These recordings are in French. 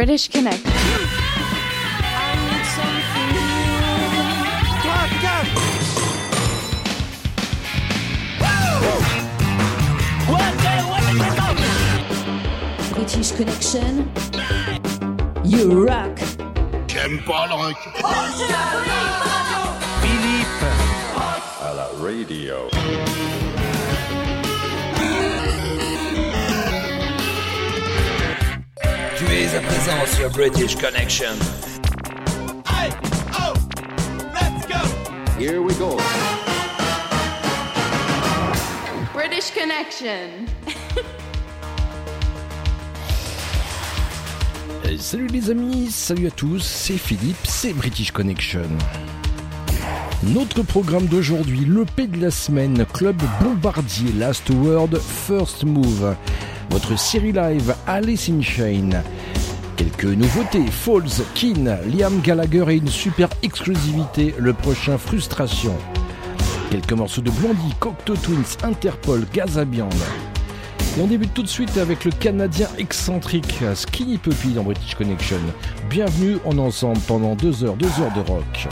is British Connect. British Connection. You rock. J'aime pas le rock. Philippe. à la radio. Tu es à présent sur British Connection. Here we go. British Connection. Salut les amis, salut à tous, c'est Philippe, c'est British Connection. Notre programme d'aujourd'hui, le P de la semaine, Club Bombardier, Last Word, First Move. Votre série live Alice in Chain. Quelques nouveautés, Falls, Keen, Liam Gallagher et une super exclusivité, le prochain Frustration. Quelques morceaux de Blondie, Cocteau Twins, Interpol, Gazabian. Et on débute tout de suite avec le Canadien excentrique Skinny Puppy dans British Connection. Bienvenue en ensemble pendant deux heures, deux heures de rock.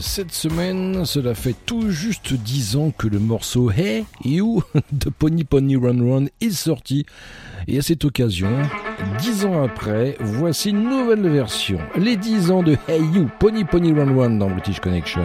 cette semaine, cela fait tout juste 10 ans que le morceau Hey You de Pony Pony Run Run est sorti. Et à cette occasion, 10 ans après, voici une nouvelle version. Les 10 ans de Hey You, Pony Pony Run Run dans British Connection.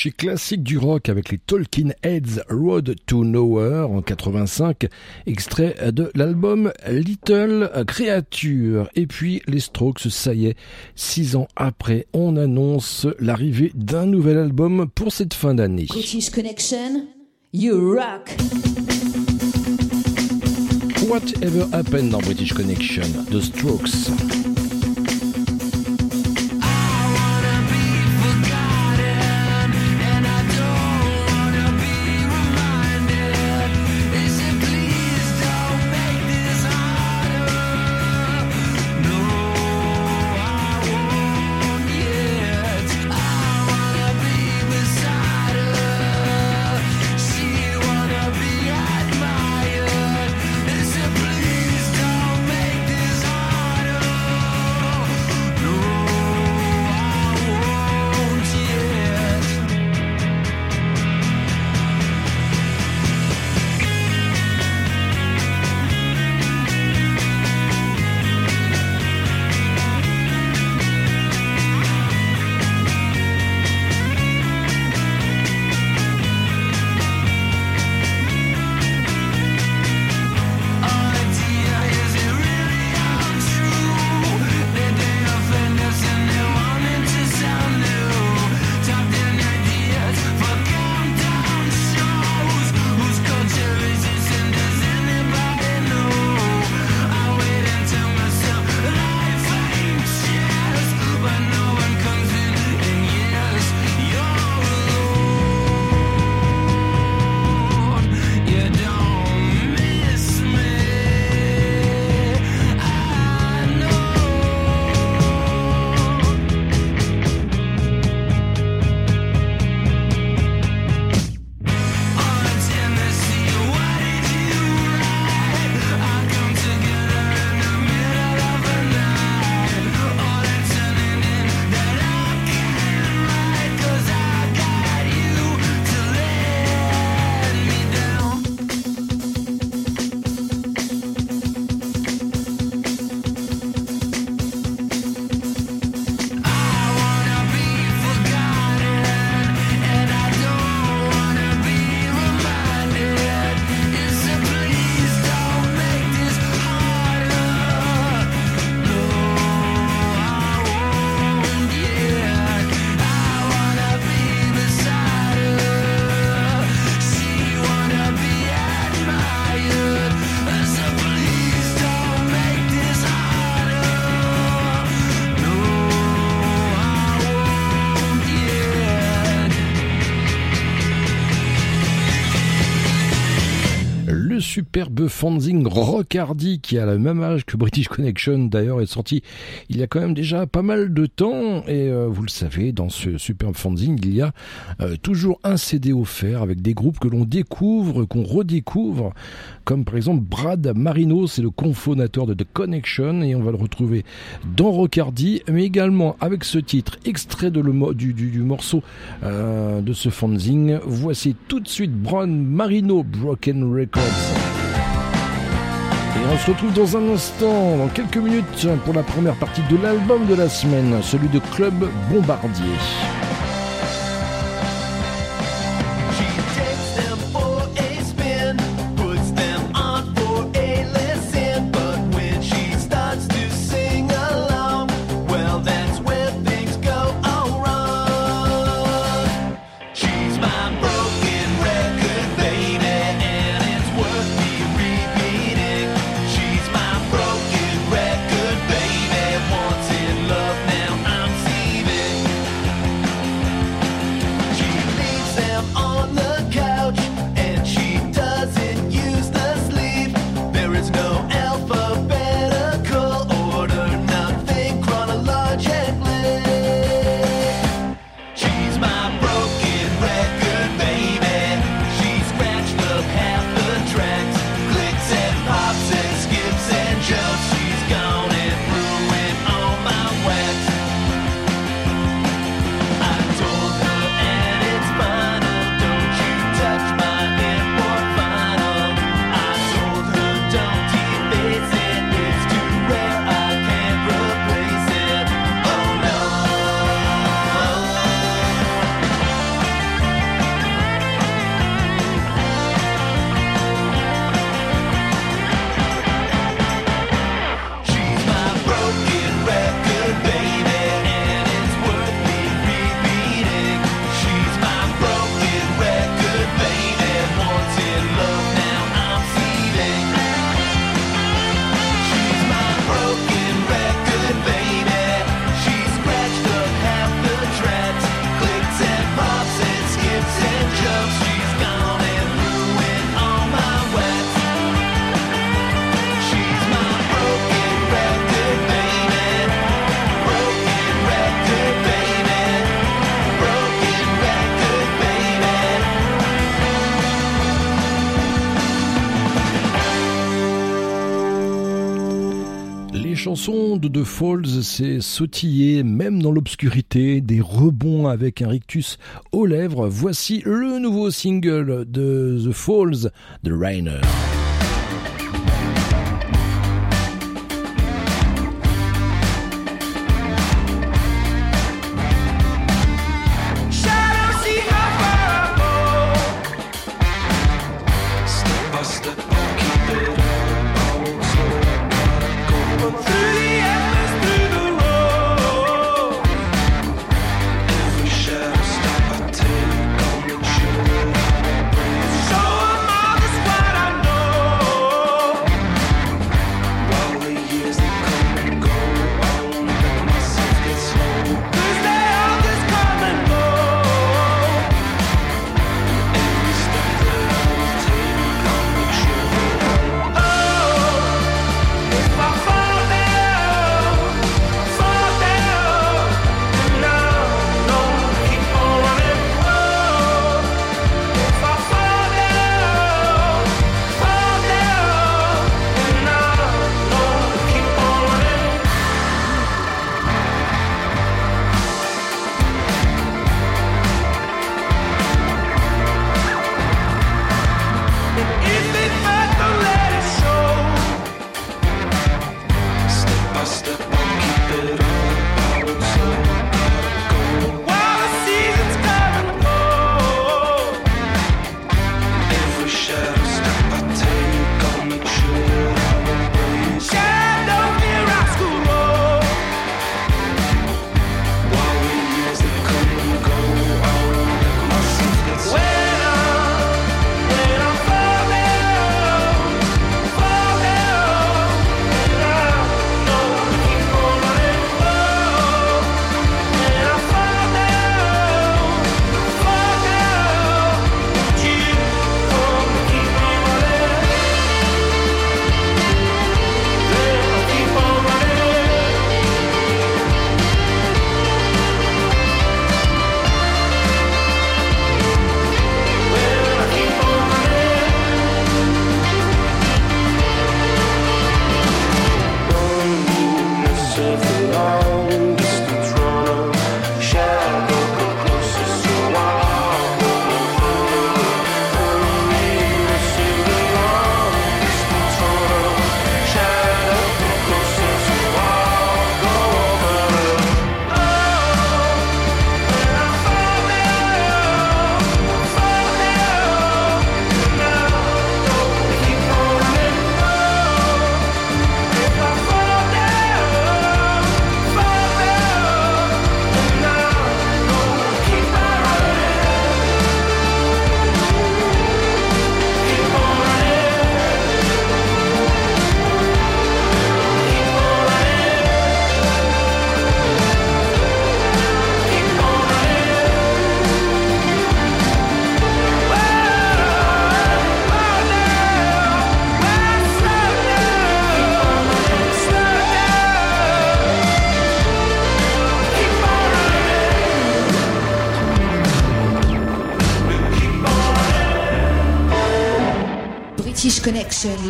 Chez classique du rock avec les Talking Heads Road to Nowhere en 85, extrait de l'album Little Creature. Et puis les Strokes, ça y est, six ans après, on annonce l'arrivée d'un nouvel album pour cette fin d'année. British Connection, you rock. Whatever happened dans British Connection, The Strokes. Superbe fanzine Rockardy qui a le même âge que British Connection d'ailleurs est sorti il y a quand même déjà pas mal de temps. Et euh, vous le savez dans ce superbe fanzine il y a euh, toujours un CD offert avec des groupes que l'on découvre, qu'on redécouvre comme par exemple Brad Marino c'est le confonateur de The Connection et on va le retrouver dans Rockardy mais également avec ce titre extrait du, morceau euh, de ce fanzine voici tout de suite Brad Marino Broken Records et on se retrouve dans un instant, dans quelques minutes, pour la première partie de l'album de la semaine, celui de Club Bombardier. Chansons de The Falls, c'est sautiller, même dans l'obscurité, des rebonds avec un rictus aux lèvres. Voici le nouveau single de The Falls, The Rainer.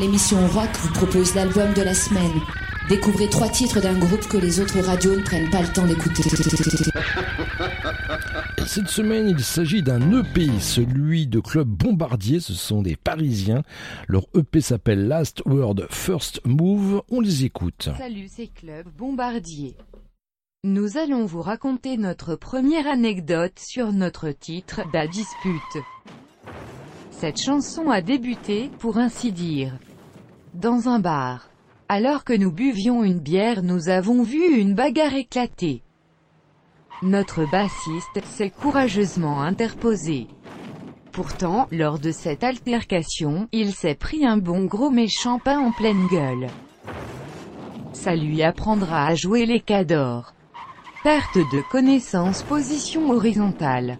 L'émission rock, vous propose l'album de la semaine. Découvrez trois titres d'un groupe que les autres radios ne prennent pas le temps d'écouter. Et Cette semaine, il s'agit d'un EP, celui de Club Bombardier. Ce sont des Parisiens. Leur EP s'appelle Last Word First Move. On les écoute. Salut, c'est Club Bombardier. Nous allons vous raconter notre première anecdote sur notre titre, Da Dispute. Cette chanson a débuté, pour ainsi dire, dans un bar. Alors que nous buvions une bière, nous avons vu une bagarre éclater. Notre bassiste s'est courageusement interposé. Pourtant, lors de cette altercation, il s'est pris un bon gros méchant pain en pleine gueule. Ça lui apprendra à jouer les cadors. Perte de connaissance position horizontale.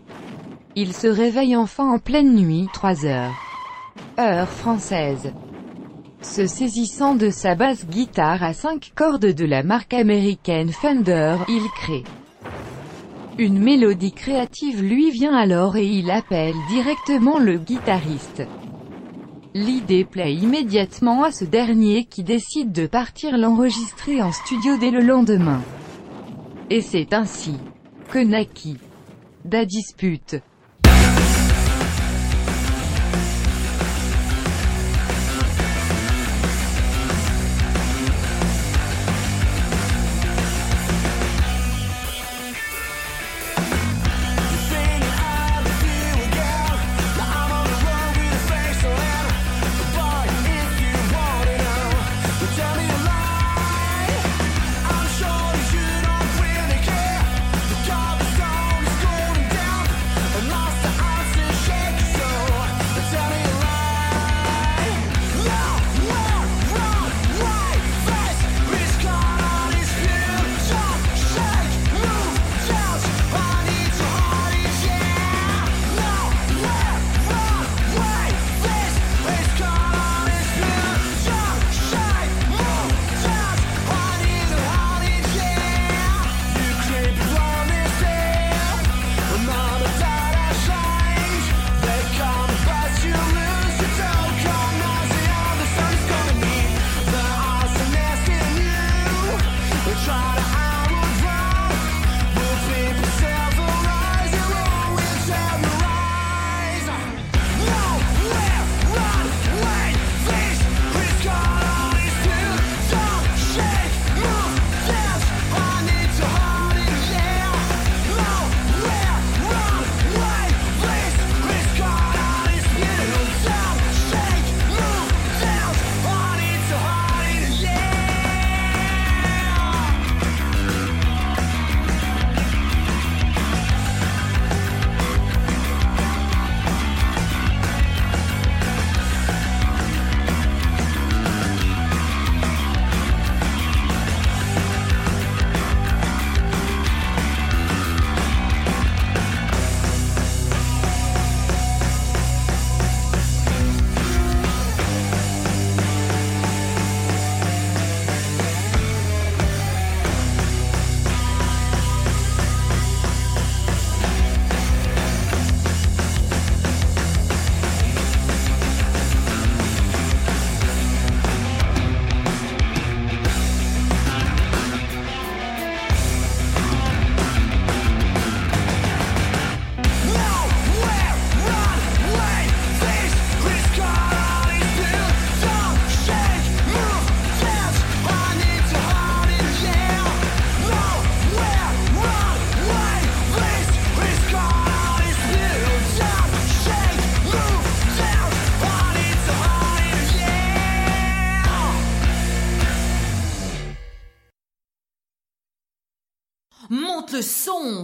Il se réveille enfin en pleine nuit, 3 heures. Heure française. Se saisissant de sa basse guitare à 5 cordes de la marque américaine Fender, il crée. Une mélodie créative lui vient alors et il appelle directement le guitariste. L'idée plaît immédiatement à ce dernier qui décide de partir l'enregistrer en studio dès le lendemain. Et c'est ainsi que naquit Da Dispute.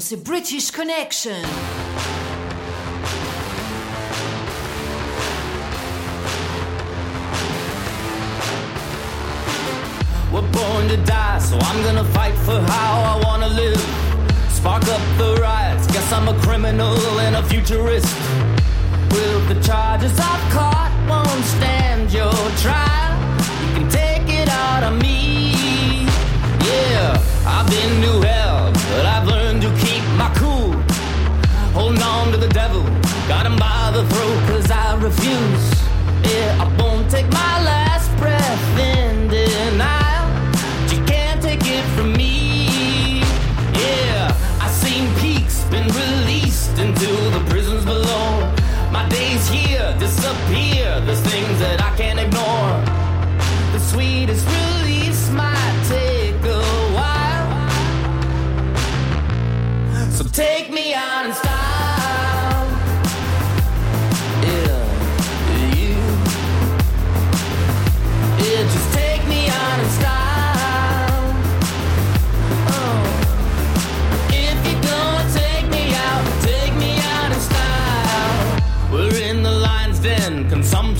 C'est British Connection. We're born to die, so I'm gonna fight for how I wanna live. Spark up the riots, guess I'm a criminal and a futurist. Will the charges I've caught won't stand your trial? You can take it out of me. Yeah, I've been to hell,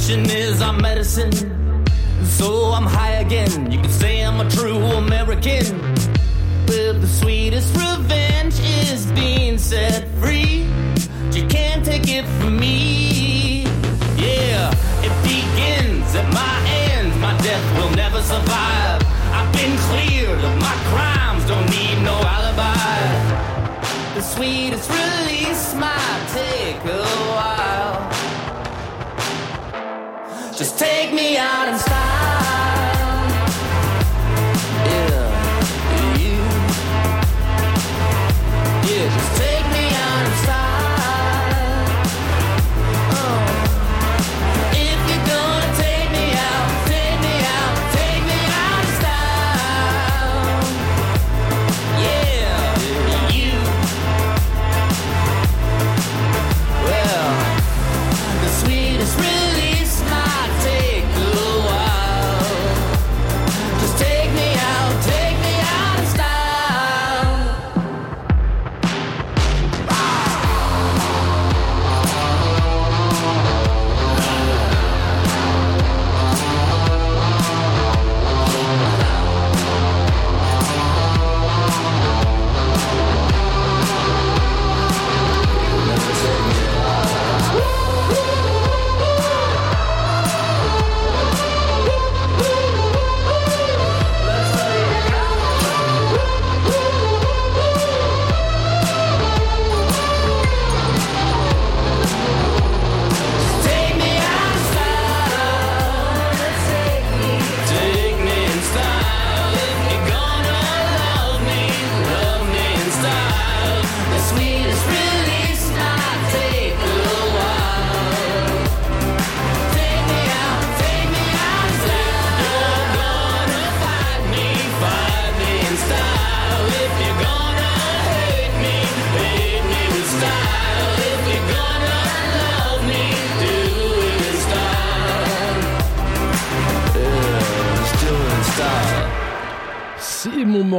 Consumption is our medicine. So I'm high again. You can say I'm a true American. Well, the sweetest revenge is being set free. You can't take it from me. Yeah, it begins at my end. My death will never survive. I've been cleared of my crimes, don't need no alibi. The sweetest release might take a while. Just take me out and style.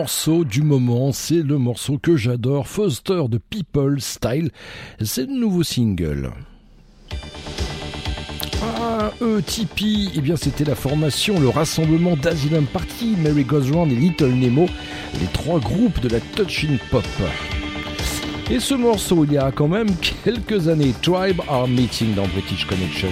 Morceau du moment, c'est le morceau que j'adore, Foster de People Style, c'est le nouveau single. Ah, eux, Tipeee, eh bien c'était la formation, le rassemblement d'Asylum Party, Mary Goes Round et Little Nemo, les trois groupes de la touching pop. Et ce morceau, il y a quand même quelques années, Tribe are meeting dans British Connection.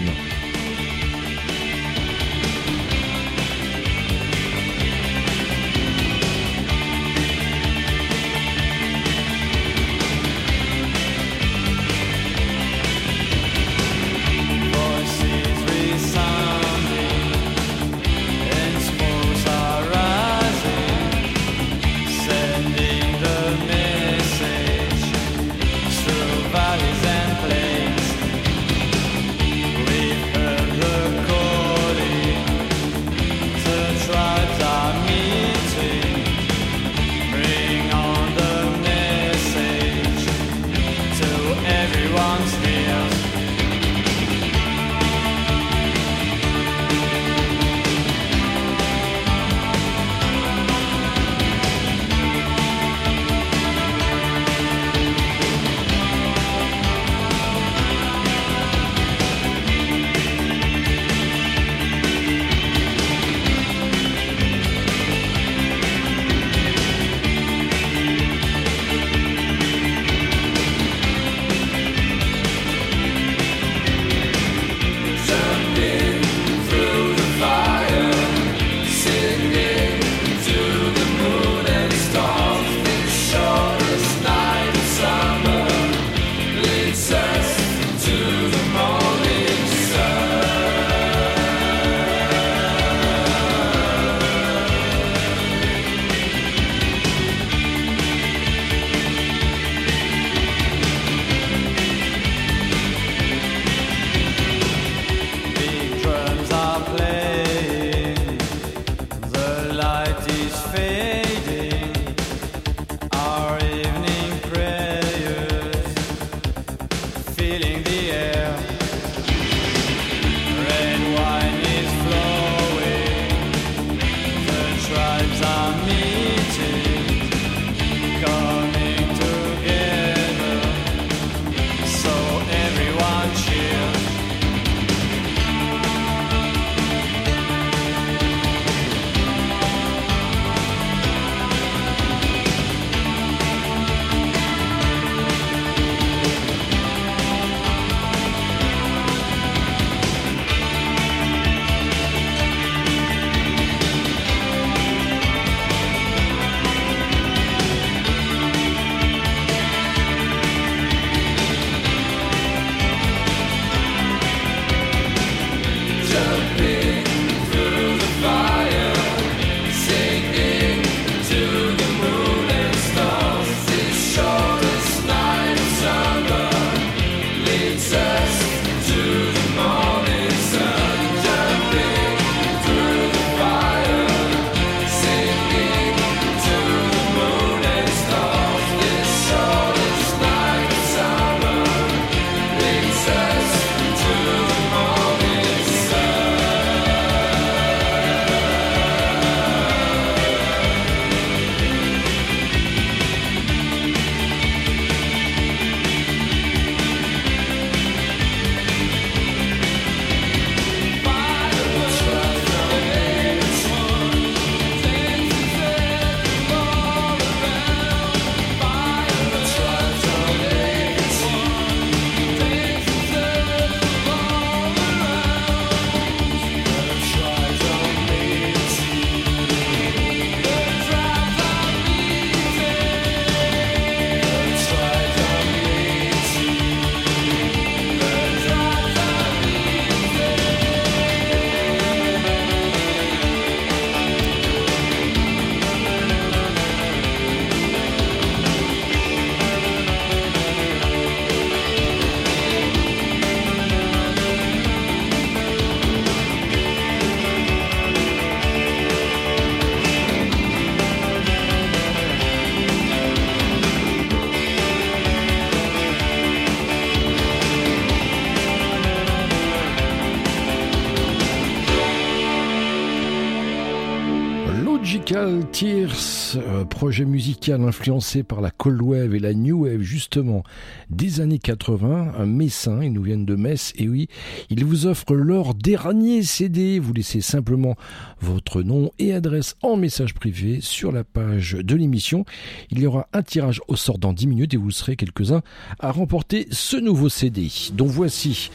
Tears, euh, projet musical influencé par la cold wave et la new wave justement des années 80, un messin, ils nous viennent de Metz et oui, ils vous offrent leur dernier CD, vous laissez simplement votre nom et adresse en message privé sur la page de l'émission. Il y aura un tirage au sort dans 10 minutes et vous serez quelques-uns à remporter ce nouveau CD. Donc voici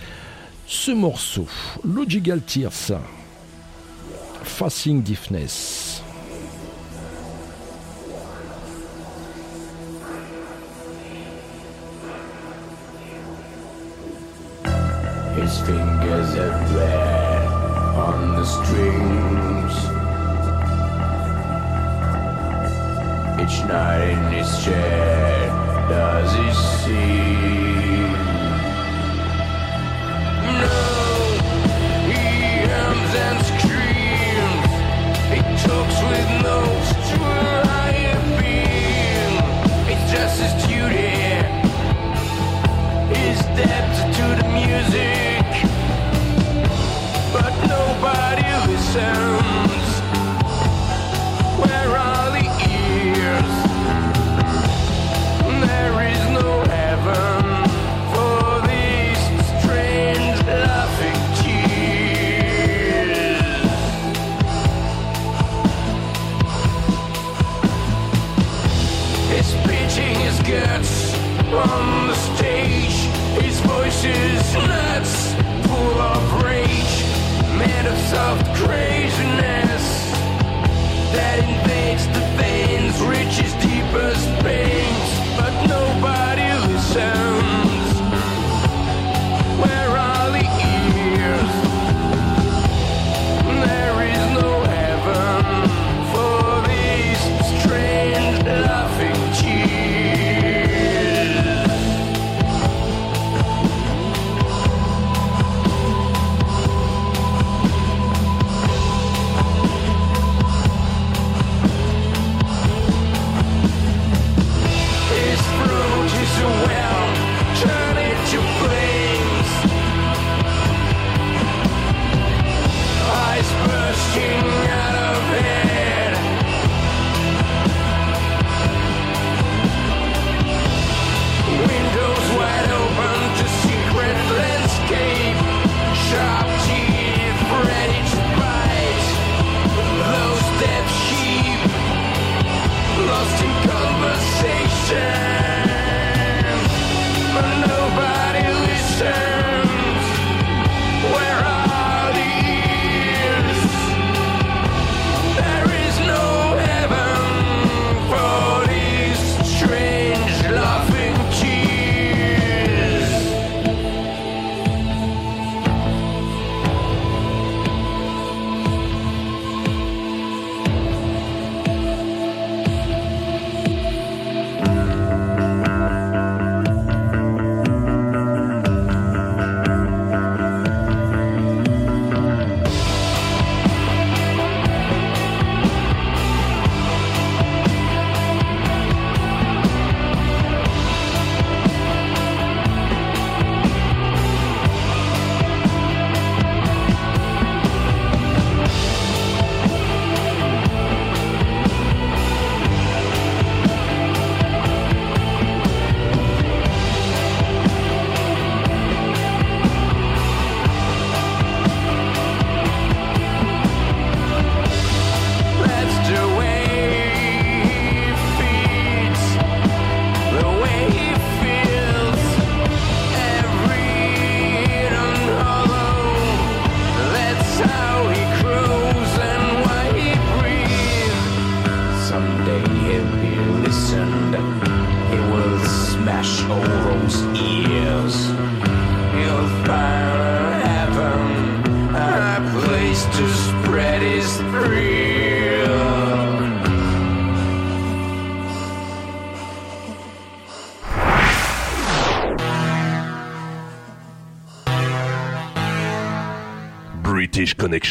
ce morceau, Logical Tears. Facing Deafness. His fingers everywhere on the strings. Each night in his chair does he see? No, on the stage. His voice is nuts, full of rage, of soft craziness that invades the veins, reach his deepest pains, but nobody listens.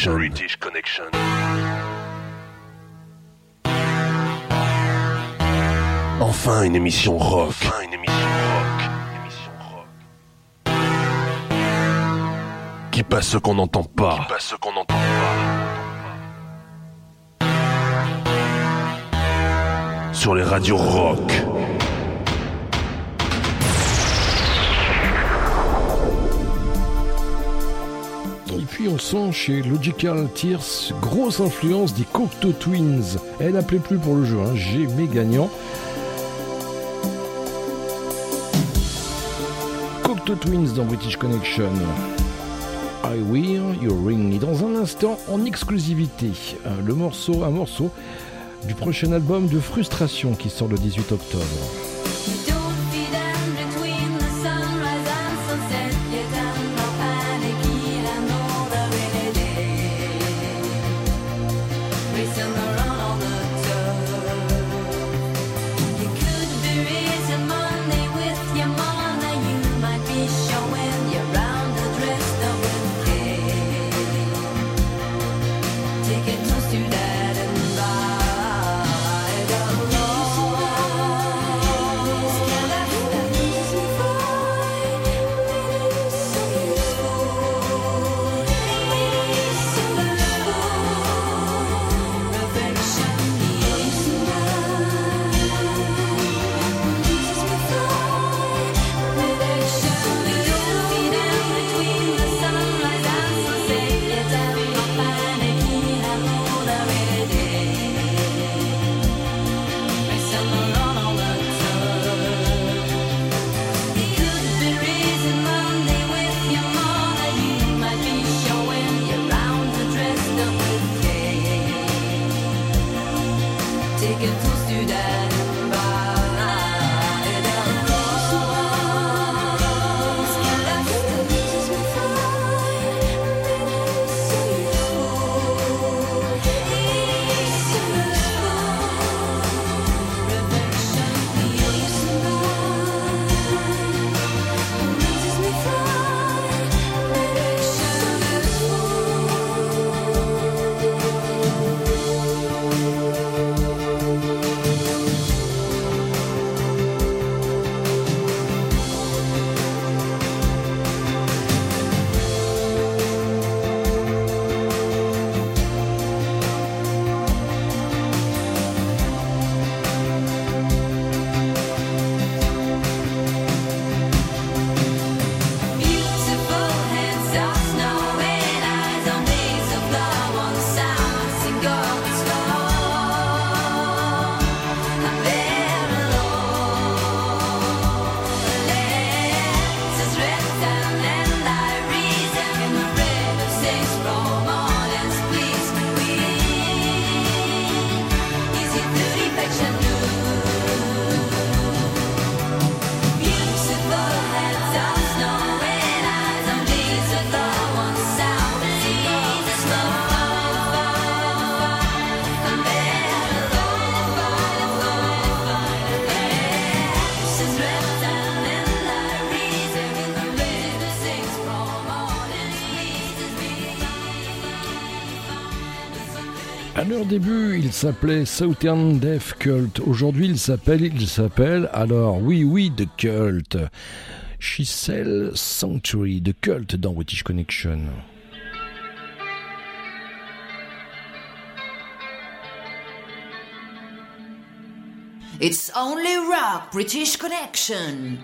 Connection. British Connection. Enfin une émission rock. Enfin une émission rock. Émission rock. Qui passe ce qu'on n'entend pas. Qui passe ce qu'on n'entend pas. sur les radios rock. On sent chez Logical Tears grosse influence des Cocteau Twins. Elle n'appelait plus pour le jeu, hein, j'ai mes gagnants. Cocteau Twins dans British Connection. I Wear Your Ring. Et dans un instant, en exclusivité, euh, le morceau, un morceau du prochain album de Frustration qui sort le 18 octobre. Leur début, il s'appelait Southern Death Cult. Aujourd'hui, il s'appelle, il s'appelle, alors oui, oui, The Cult. She Sell Sanctuary, The Cult dans British Connection. It's only rock, British Connection.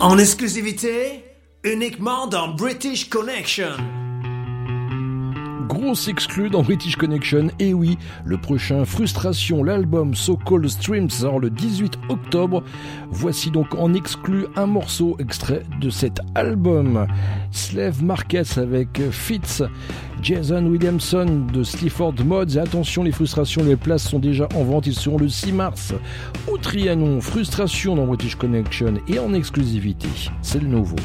En exclusivité, uniquement dans British Connection. Grosse exclue dans British Connection, et oui, le prochain Frustration, l'album So Called Streams sort le 18 octobre. Voici donc en exclu un morceau extrait de cet album. Slave Marquez avec Fitz. Jason Williamson de Sleaford Mods. Attention, les frustrations, les places sont déjà en vente. Ils seront le 6 mars au Trianon. Frustration dans British Connection et en exclusivité. C'est le nouveau.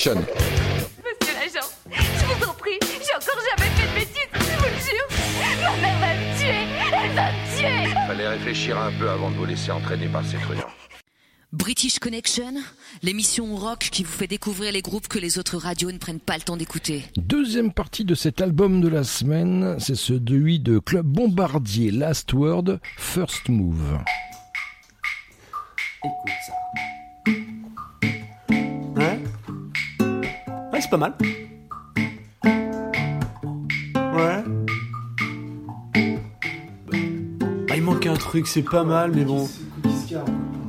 Sur British Connection. Monsieur l'agent, je vous en prie, j'ai encore jamais fait de bêtises, je vous le jure. Ma mère va me tuer, elle va me tuer. Fallait réfléchir un peu avant de vous laisser entraîner par ces truands. British Connection, l'émission rock qui vous fait découvrir les groupes que les autres radios ne prennent pas le temps d'écouter. Deuxième partie de cet album de la semaine, c'est celui de Club Bombardier, Last Word, First Move. Écoute ça. Ouais, c'est pas mal. Ouais. Bah, il manque un truc, c'est pas mal, mais bon.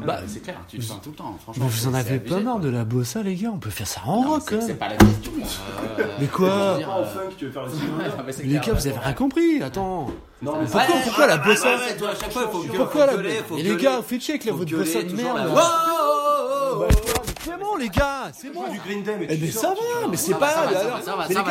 Bah, c'est clair, tu le sens tout le temps, franchement. Mais vous en avez pas marre de la bossa, les gars On peut faire ça en rock, c'est- hein. c'est pas la question, euh, Mais quoi dire, euh, Ouais, mais c'est Les clair, gars, vous avez rien compris, attends. Non, mais pourquoi, pourquoi la bossa ouais, toi, à chaque fois, il faut gueuler, Pourquoi faut la gueuler, faut Et les gueuler. gars, faites chier avec la Faut votre gueuler, bossa de toujours merde. là. Wow, C'est bon, les gars, c'est bon. du Green Day, mais Eh tu mais ça va, mais c'est pas ça va, grave.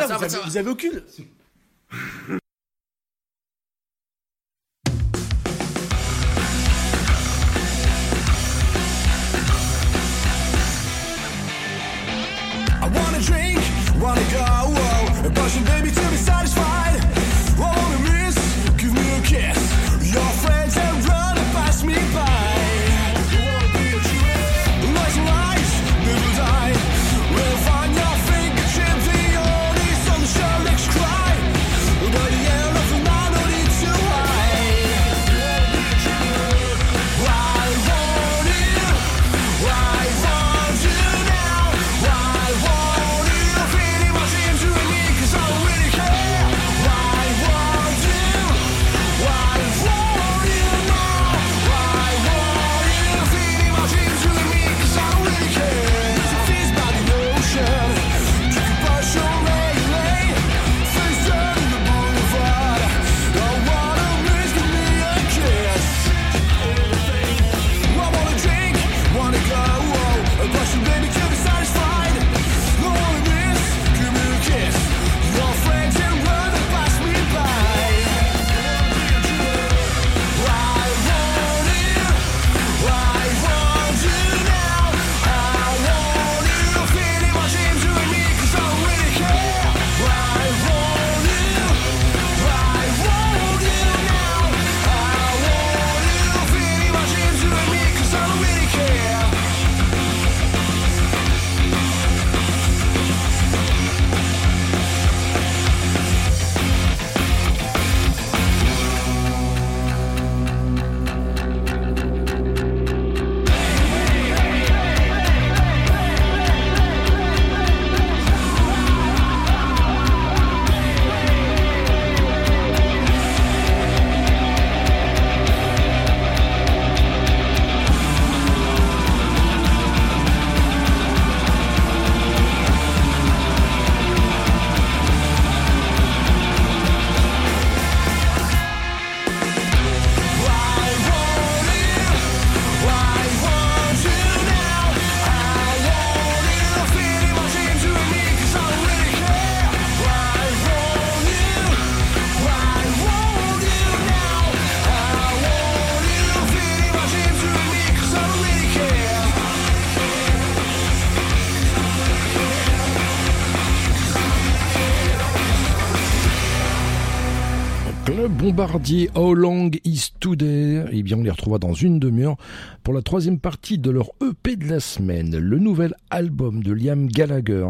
Bombardier How Long Is Today? Eh bien, on les retrouvera dans une demi-heure pour la troisième partie de leur EP de la semaine, le nouvel album de Liam Gallagher.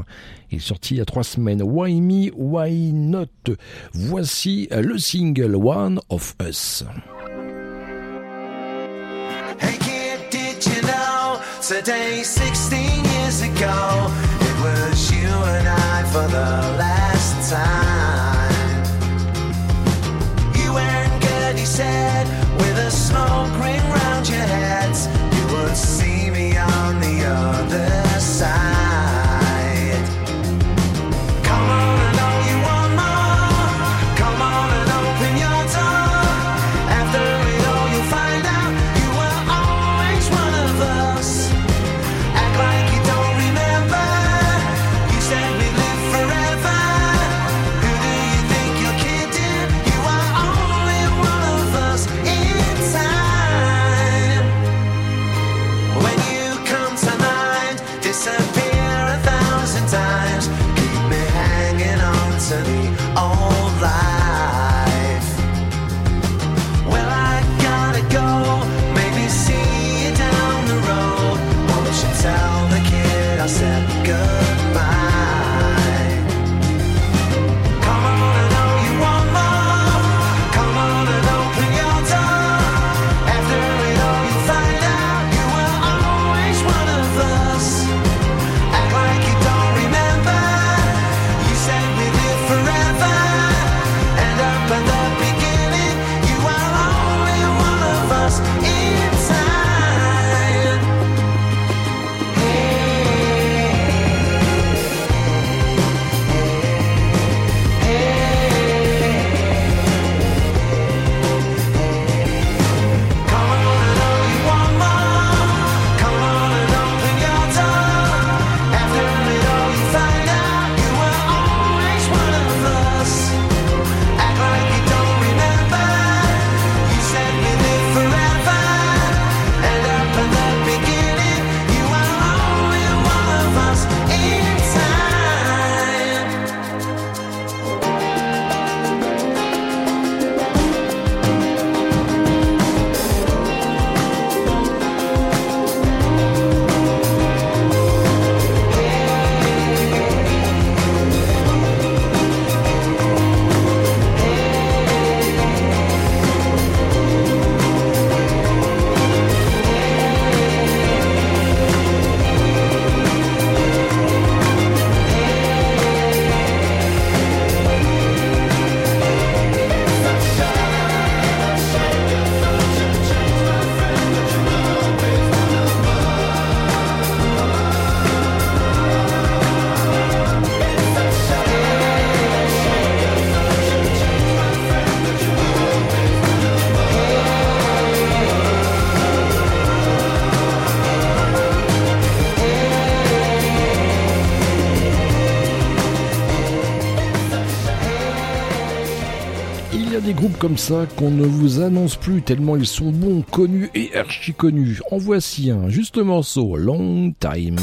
Il est sorti il y a trois semaines. Why Me, Why Not? Voici le single One of Us. Hey kid, did you know today, 16 years ago, it was you and I for the last time? dead with a smoke ring round your heads. You would see me on the other comme ça qu'on ne vous annonce plus tellement ils sont bons, connus et archi connus. En voici un, justement so, Long Time.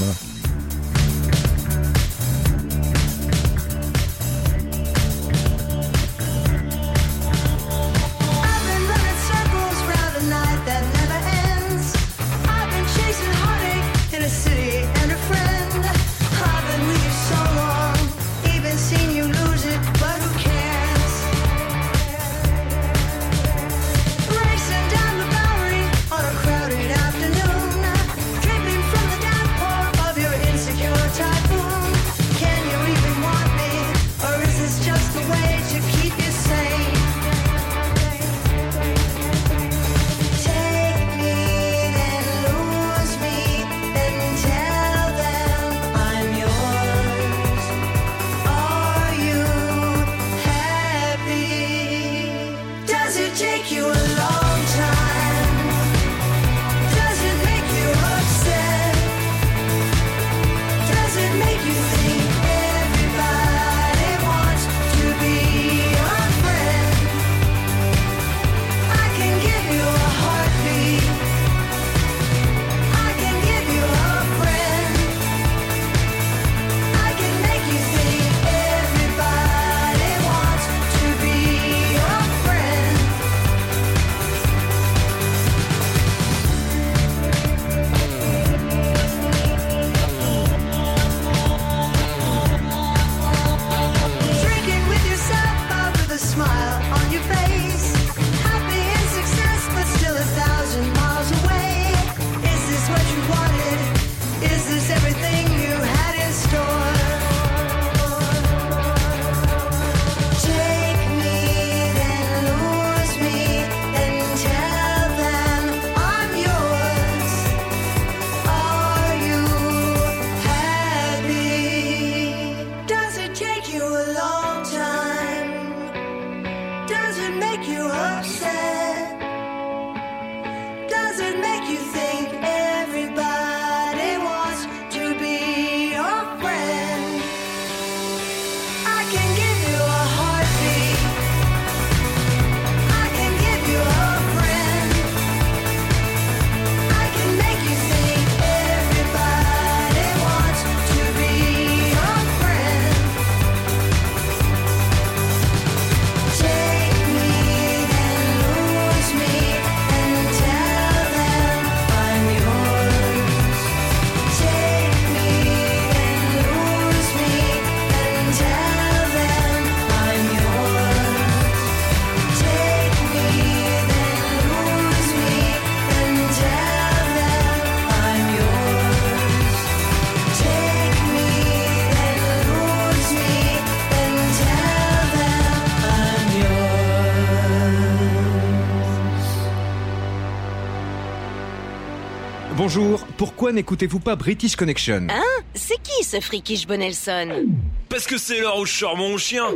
Pourquoi n'écoutez-vous pas British Connection Hein C'est qui ce frikish Bonelson Parce que c'est l'heure où je sors mon chien.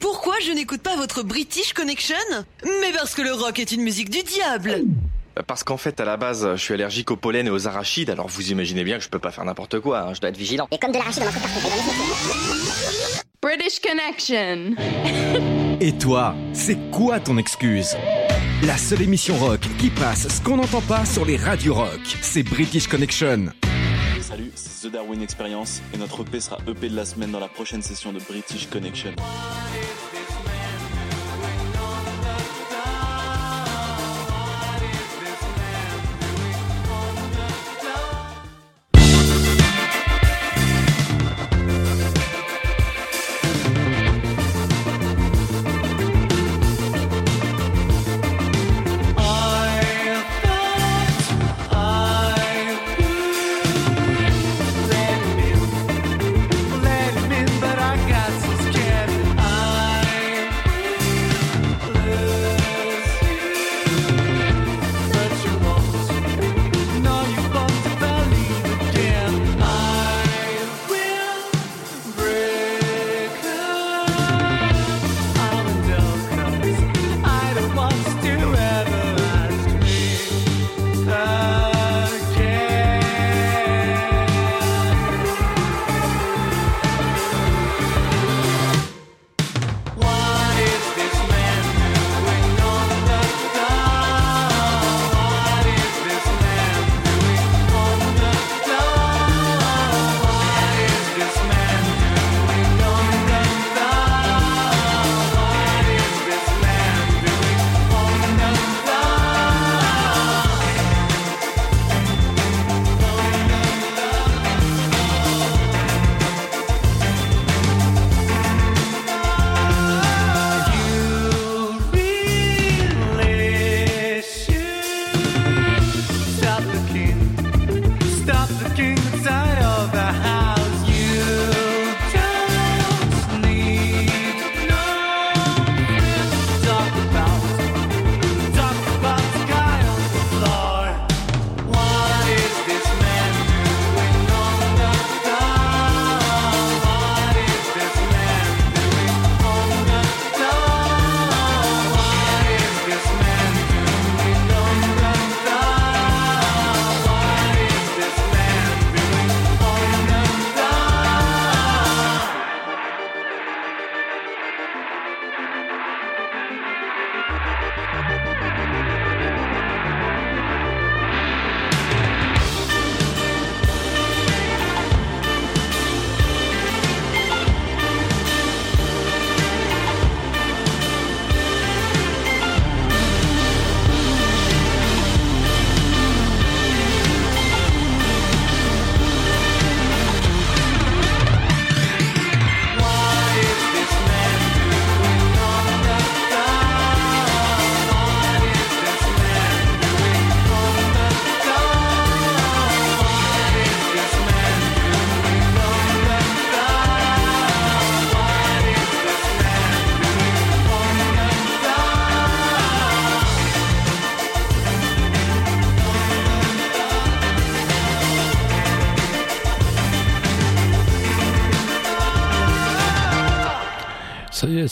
Pourquoi je n'écoute pas votre British Connection Mais parce que le rock est une musique du diable Parce qu'en fait, à la base, je suis allergique au pollen et aux arachides, alors vous imaginez bien que je peux pas faire n'importe quoi, hein, je dois être vigilant. Et comme de l'arachide dans mon compte British Connection. Et toi, c'est quoi ton excuse? La seule émission rock qui passe ce qu'on n'entend pas sur les radios rock, c'est British Connection. Salut, c'est The Darwin Experience et notre EP sera EP de la semaine dans la prochaine session de British Connection.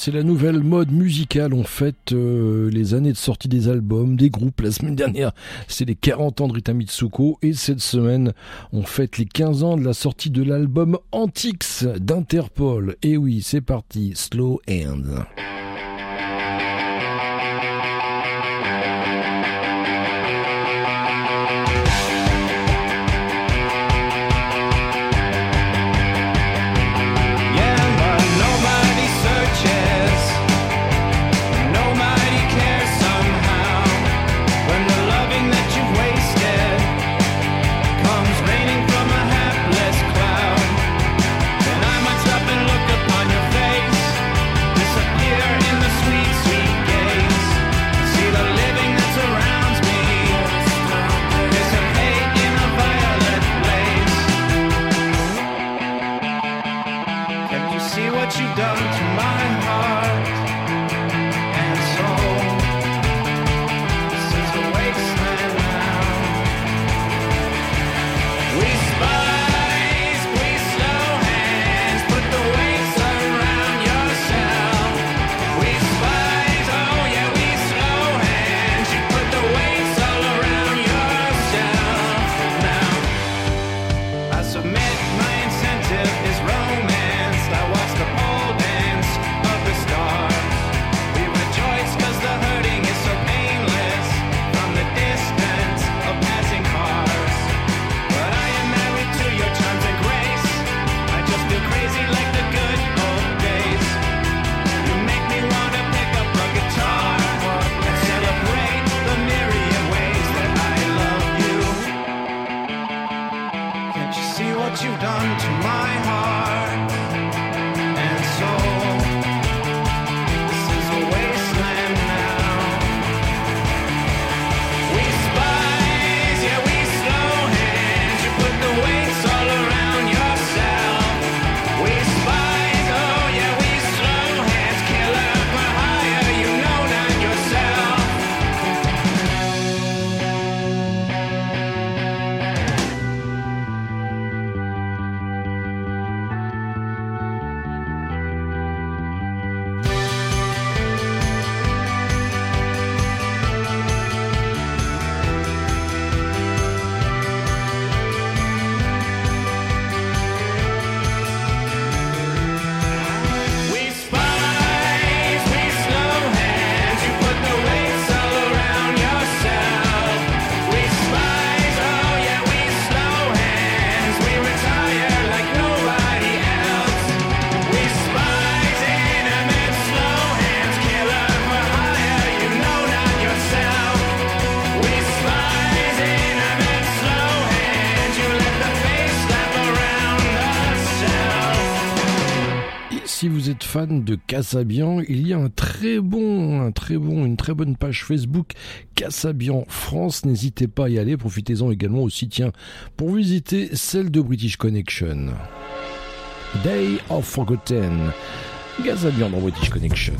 c'est la nouvelle mode musicale. On fête euh, les années de sortie des albums, des groupes. La semaine dernière, c'est les 40 ans de Rita Mitsuko. Et cette semaine, on fête les 15 ans de la sortie de l'album Antiques d'Interpol. Et oui, c'est parti, Slow Hand. fans de Casabian, il y a un très bon, un très bon, une très bonne page Facebook Casabian France. N'hésitez pas à y aller. Profitez-en également aussi, tiens, pour visiter celle de British Connection. Day of Forgotten. Gazabian dans British Connection.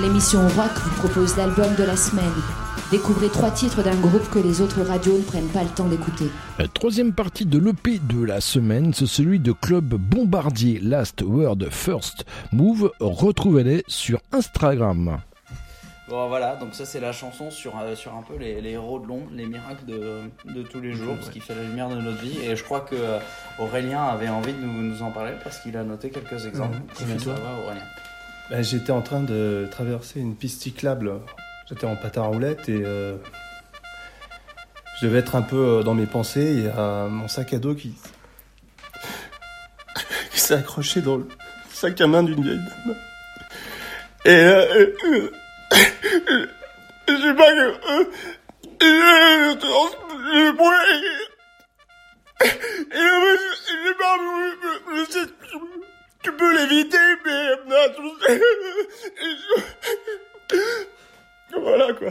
L'émission rock vous propose l'album de la semaine. Découvrez trois titres d'un groupe que les autres radios ne prennent pas le temps d'écouter. La troisième partie de l'EP de la semaine, c'est celui de Club Bombardier Last Word First Move. Retrouvez-les sur Instagram. Bon voilà, donc ça c'est la chanson sur, euh, sur un peu les, les héros de l'ombre, les miracles de, de tous les jours, ce qui fait la lumière de notre vie. Et je crois que euh, Aurélien avait envie de nous, nous en parler parce qu'il a noté quelques exemples. Ça va Aurélien Bah, J'étais en train de traverser une piste cyclable. J'étais en patin à roulettes et euh, je devais être un peu euh, dans mes pensées. Il y a mon sac à dos qui, qui s'est accroché dans le sac à main d'une vieille dame. Et euh, euh, euh, je sais pas que. euh, je je euh, je je tu peux l'éviter, mais. Voilà quoi.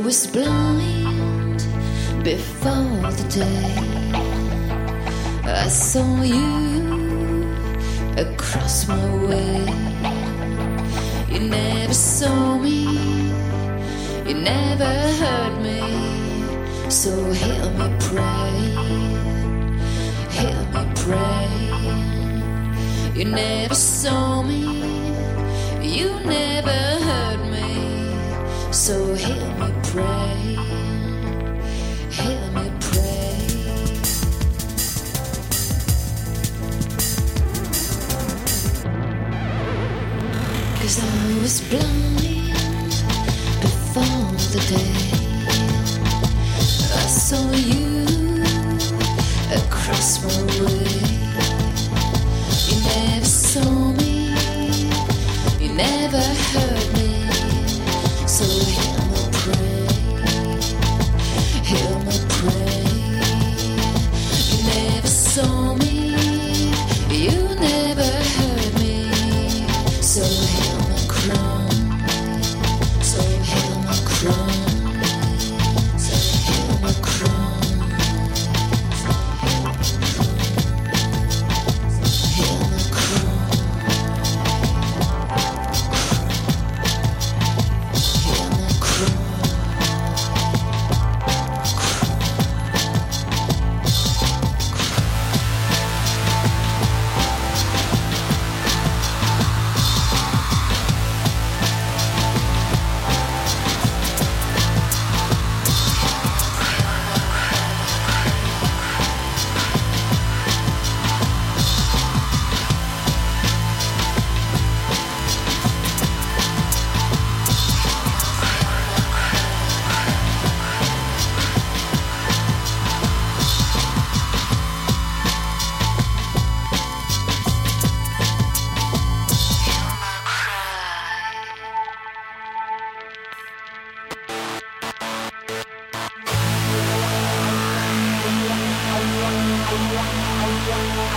was blind before the day I saw you across my way. You never saw me, you never heard me. So hear me pray, hear me pray. You never saw me, you never heard me. So hear me pray, hear me pray. Cause I was blind before the day I saw you across my way. You never saw me, you never heard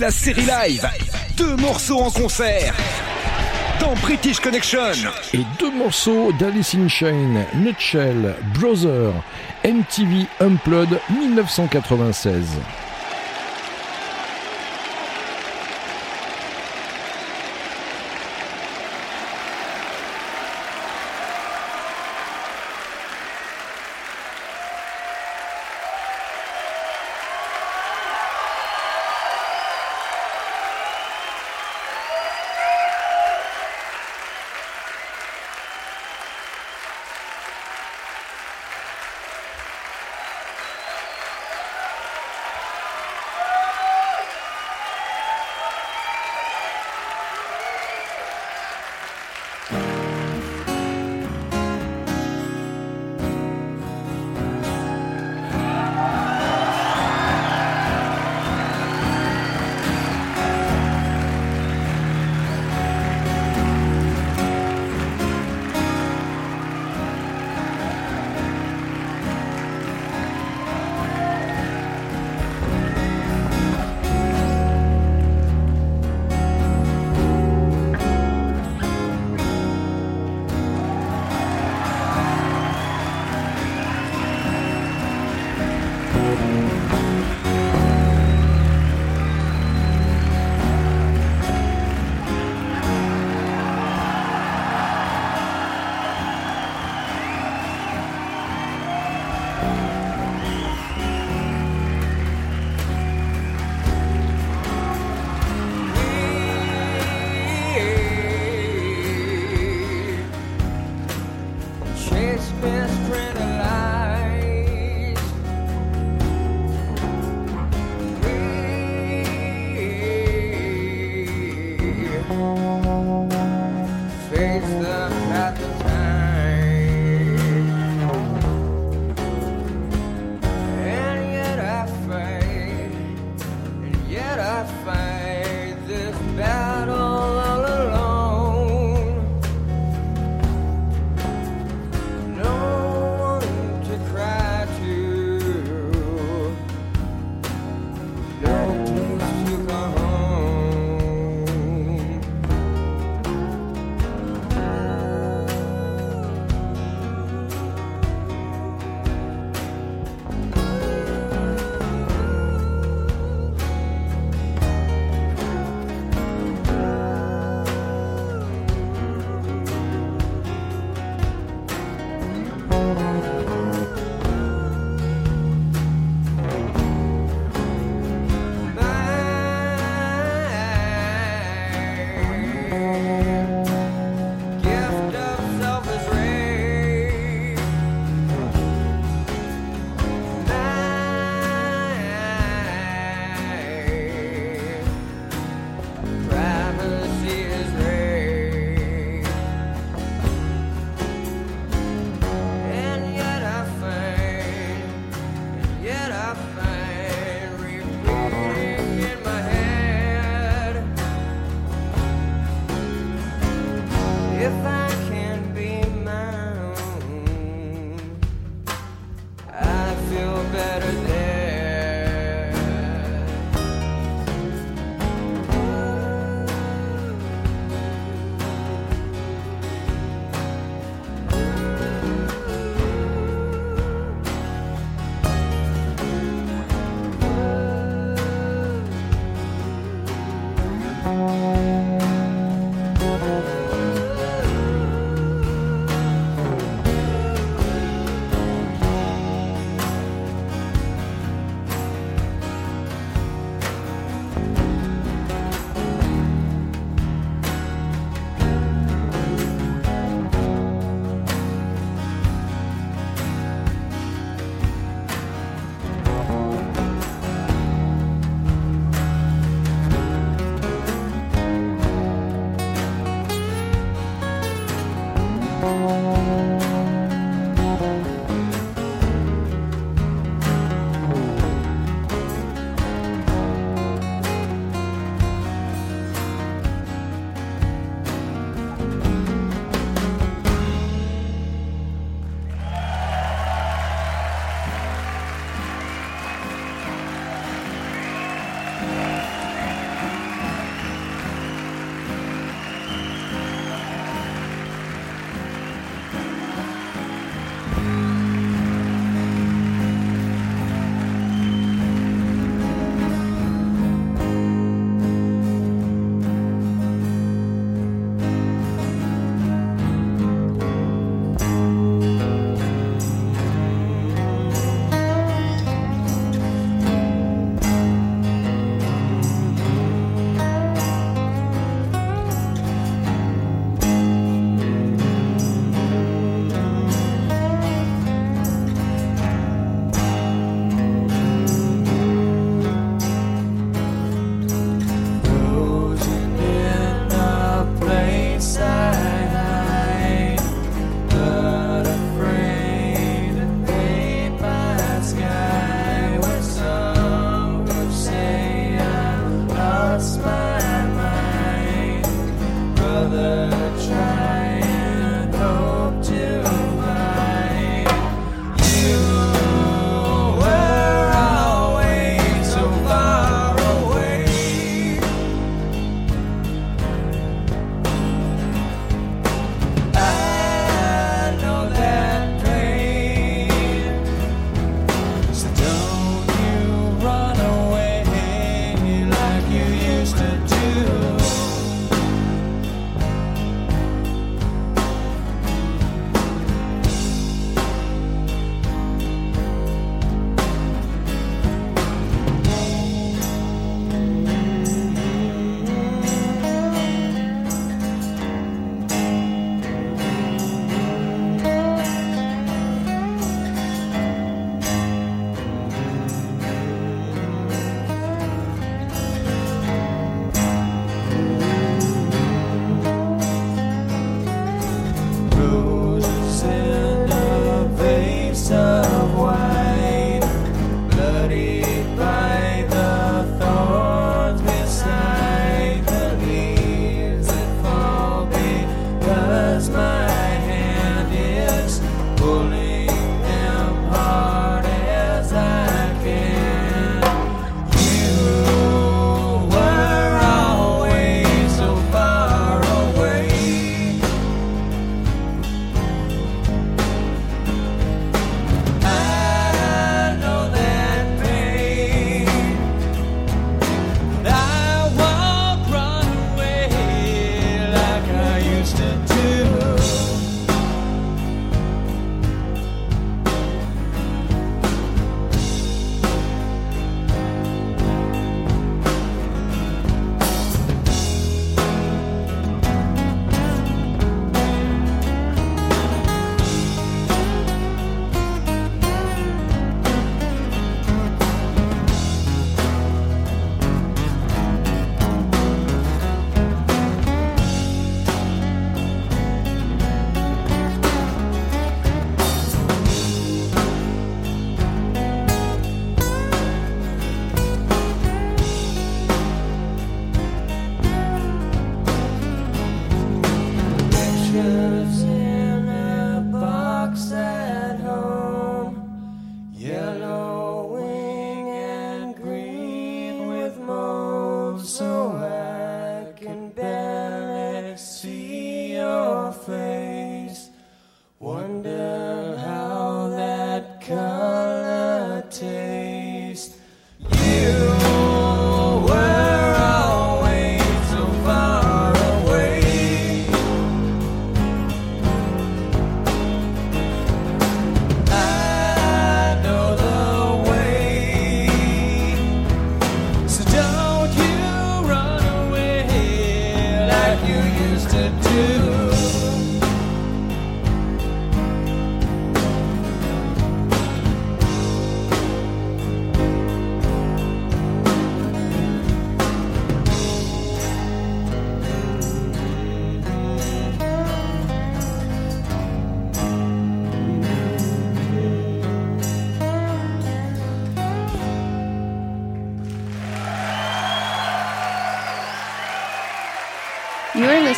la série live. Deux morceaux en concert. Dans British Connection. Et deux morceaux d'Alice in Chain, Nutshell, Brother, MTV Unplugged 1996.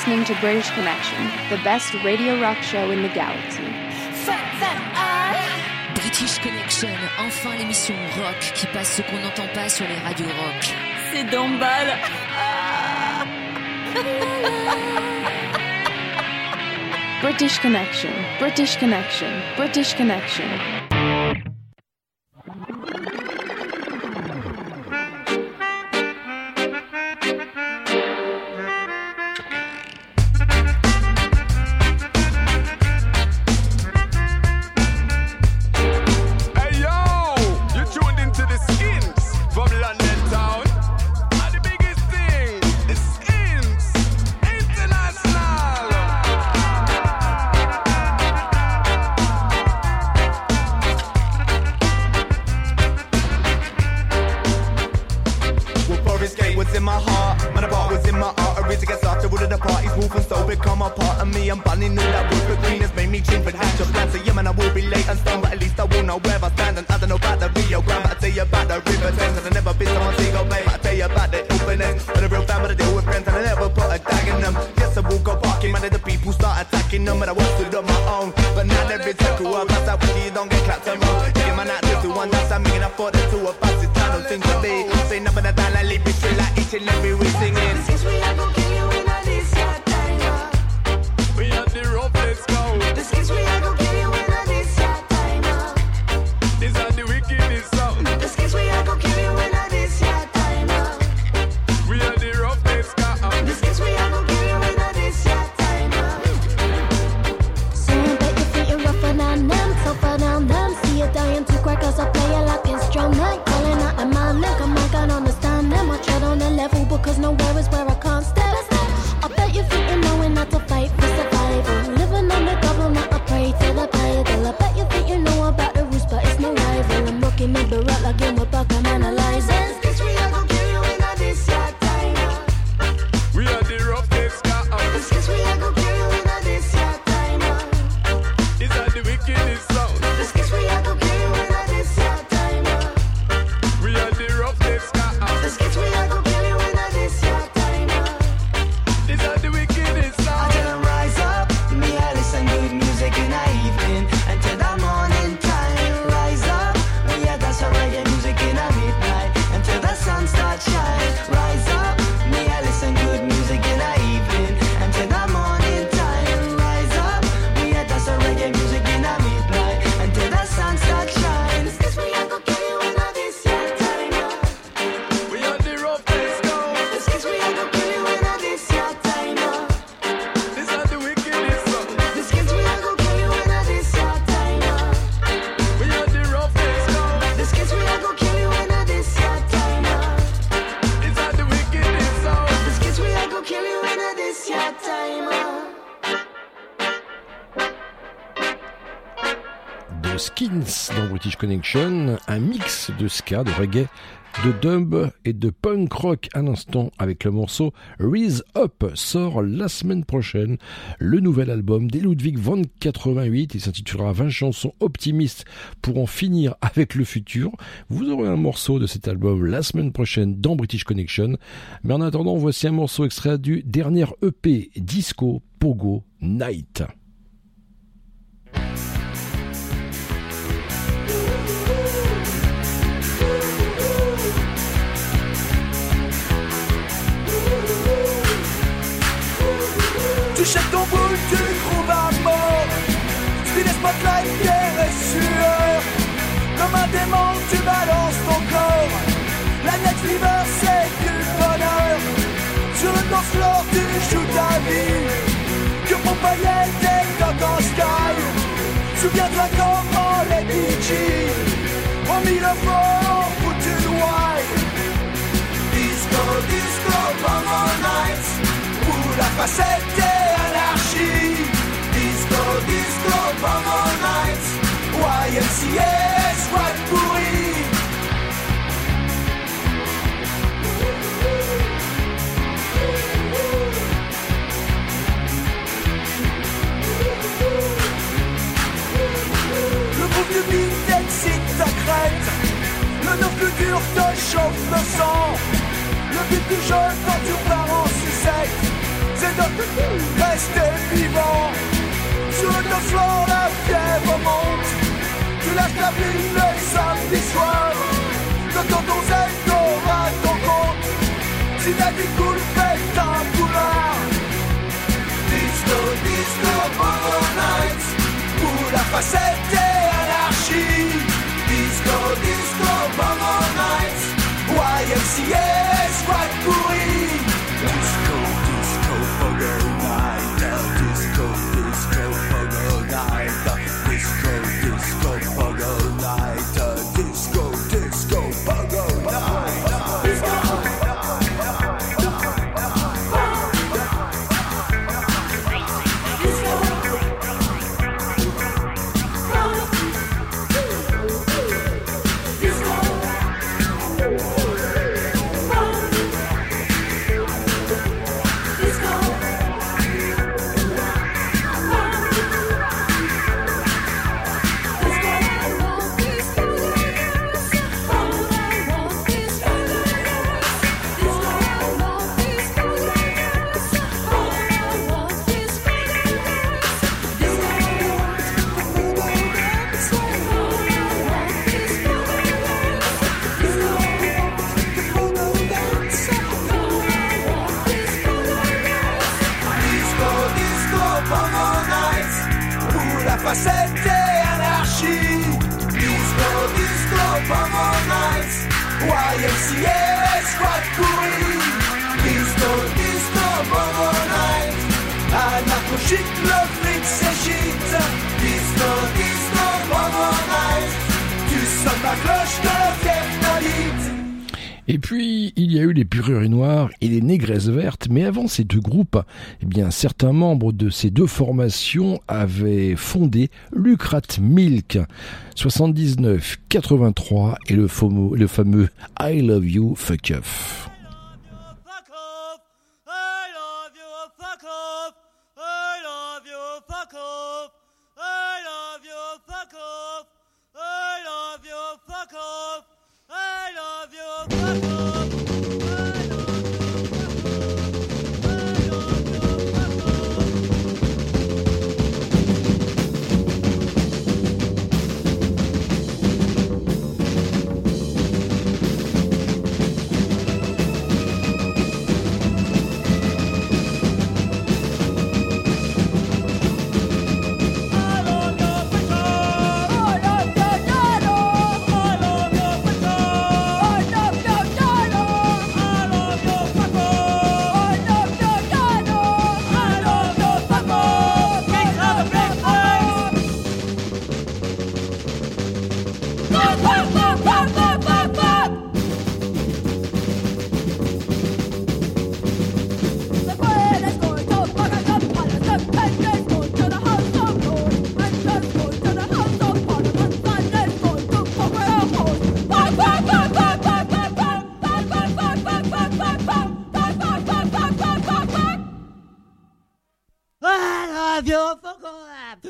listening to British Connection, the best radio rock show in the galaxy. British Connection, enfin l'émission rock qui passe ce qu'on n'entend pas sur les radios rock. C'est Dombal. British Connection, British Connection, British Connection. British Connection, un mix de ska, de reggae, de dub et de punk rock. À l'instant avec le morceau Rise Up sort la semaine prochaine. Le nouvel album des Ludwig von 88 il s'intitulera 20 chansons optimistes pour en finir avec le futur. Vous aurez un morceau de cet album la semaine prochaine dans British Connection. Mais en attendant voici un morceau extrait du dernier EP Disco Pogo Night. Touchais ton boule, tu trouves un mort. Tu des spotlights, pierre et sueur. Comme un démon, tu balances ton corps. La net fever, c'est du bonheur. Sur le danse floor, tu joues ta vie. Que mon paillet est dans sky. Souviens-toi comment les bitches ont mis le fort pour tu Disco, disco, pendant nights la facette et anarchie. Disco, disco, pomo night, YMCA, squat pourri. Le groupe du beat excite ta crête, le nom plus dur te chauffe le sang. Le but du jeu quand tu pars en sucette c'est de rester vivant. Sur le dos floor, la fièvre monte. Tu lâches la ville le samedi soir. De ton conseil, t'auras ton compte. Si la vie coule, fais ta couleur. Disco, disco, Bongo Night. Pour la facette et anarchie. Disco, disco, Bongo Night. YMCA. Ces deux groupes, eh bien, certains membres de ces deux formations avaient fondé Lucrat Milk 79-83 et le le fameux I Love You Fuck Off.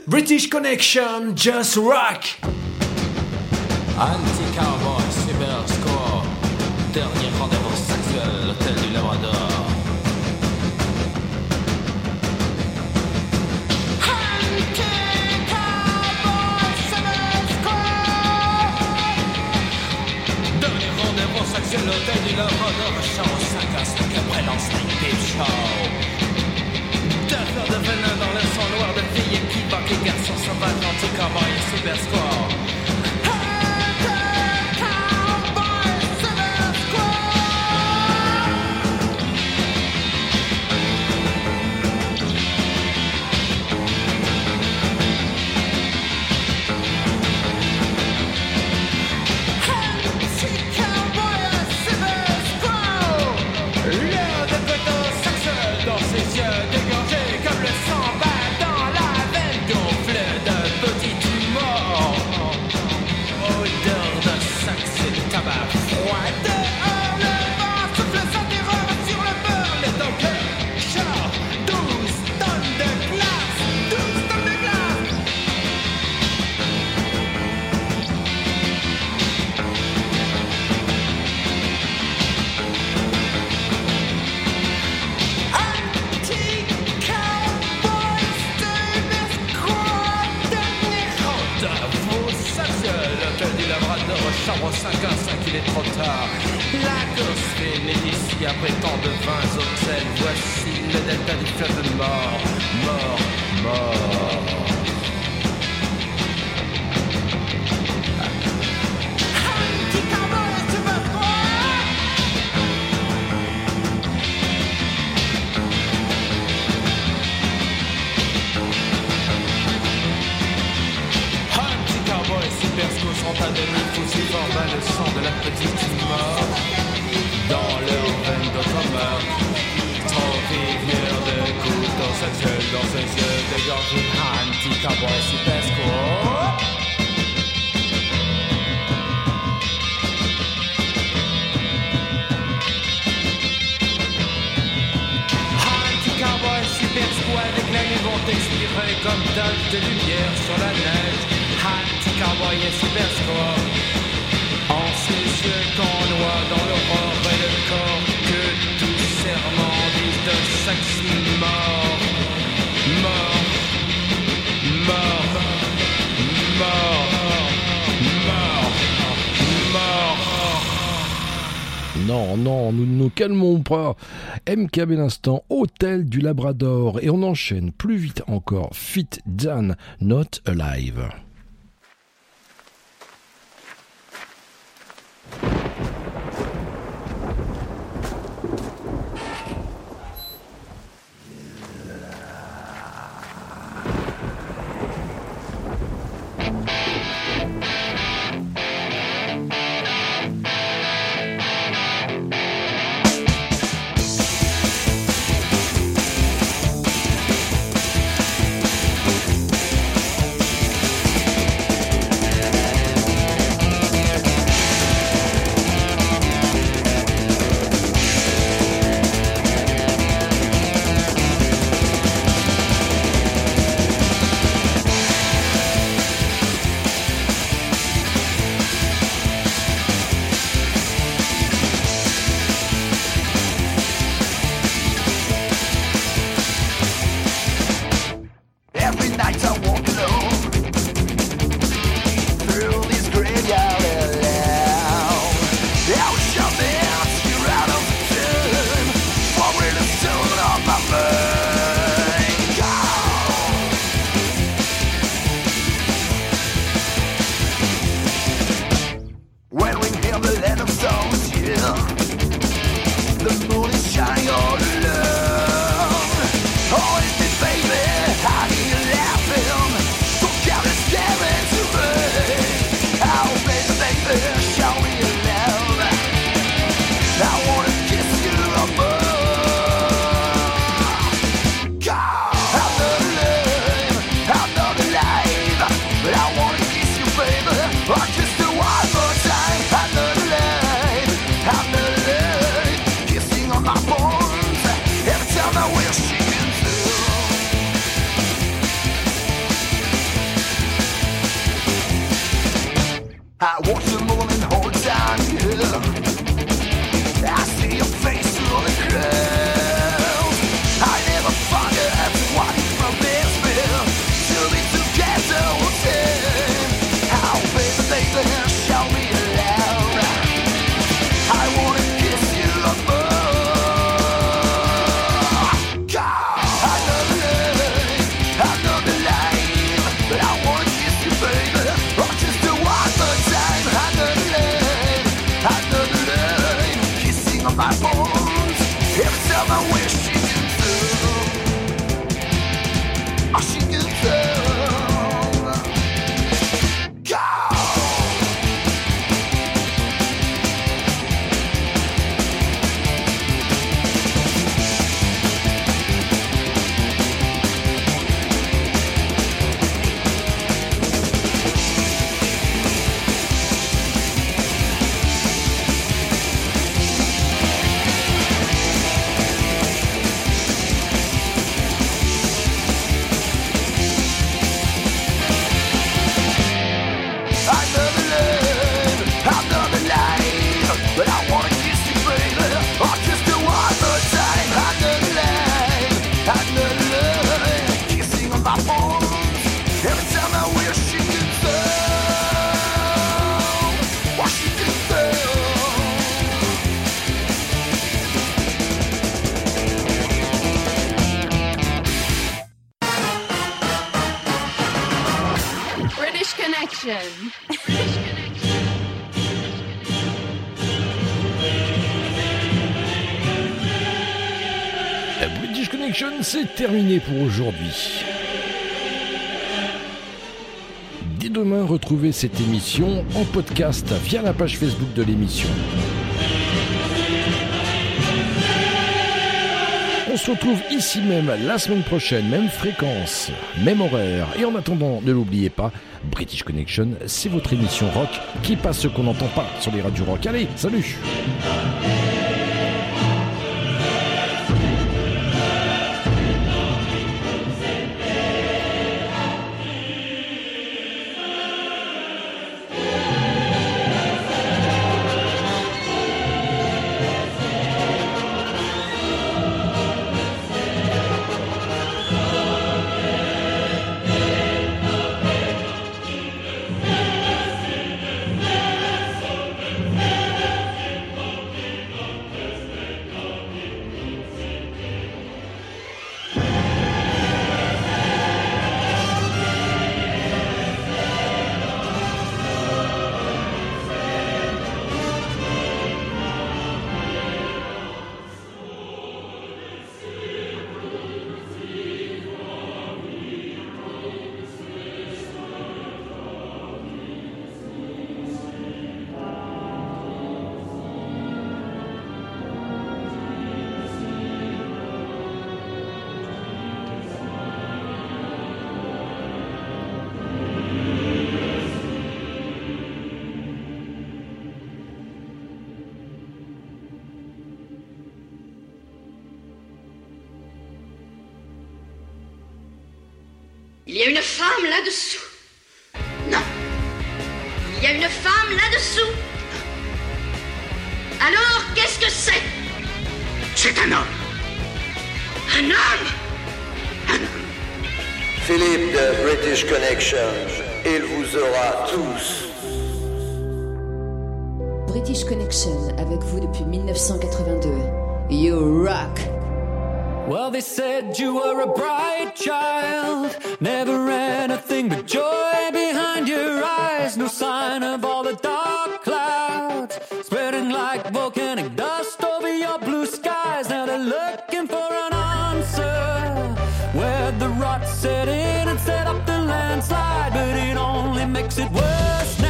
British Connection, just rock! Anti-cowboy, cyber score. Dernier rendez-vous sexuel, l'hôtel du Labrador. Dernier rendez-vous sexuel, l'hôtel du Labrador. Chambre 5 à 5 après l'enseigne et garçons sauvages, anti-cowboy et score. 5 à 5, il est trop tard. La finit ici après tant de vins hôtels. Voici le delta du fleuve mort, mort, mort. Forment le sang de la petite mort dans leur veine d'autres meurtres. Trop de couteaux sexuels dans ses yeux dégorgés. Hunty Cowboy, Super avec la nuit vont expirer comme taches de lumière sur la neige. Cowboy Super. En qu'on noie dans l'aurore et le corps que tout serment dit de sexe mort. Mort. Mort. Mort. Mort. Mort. Non, non, nous ne nous calmons pas. MKB l'instant, Hôtel du Labrador. Et on enchaîne plus vite encore. Fit Dan, Not Alive. terminé pour aujourd'hui. Dès demain, retrouvez cette émission en podcast via la page Facebook de l'émission. On se retrouve ici même la semaine prochaine, même fréquence, même horaire. Et en attendant, ne l'oubliez pas, British Connection, c'est votre émission rock qui passe ce qu'on n'entend pas sur les radios rock. Allez, salut! Enough! Philippe de British Connection, il vous aura tous. British Connection avec vous depuis 1982. You rock! Well, they said you were a bright child, never anything but joy behind your eyes, no sign of all the dark clouds spreading like volcanic dust. makes it worse.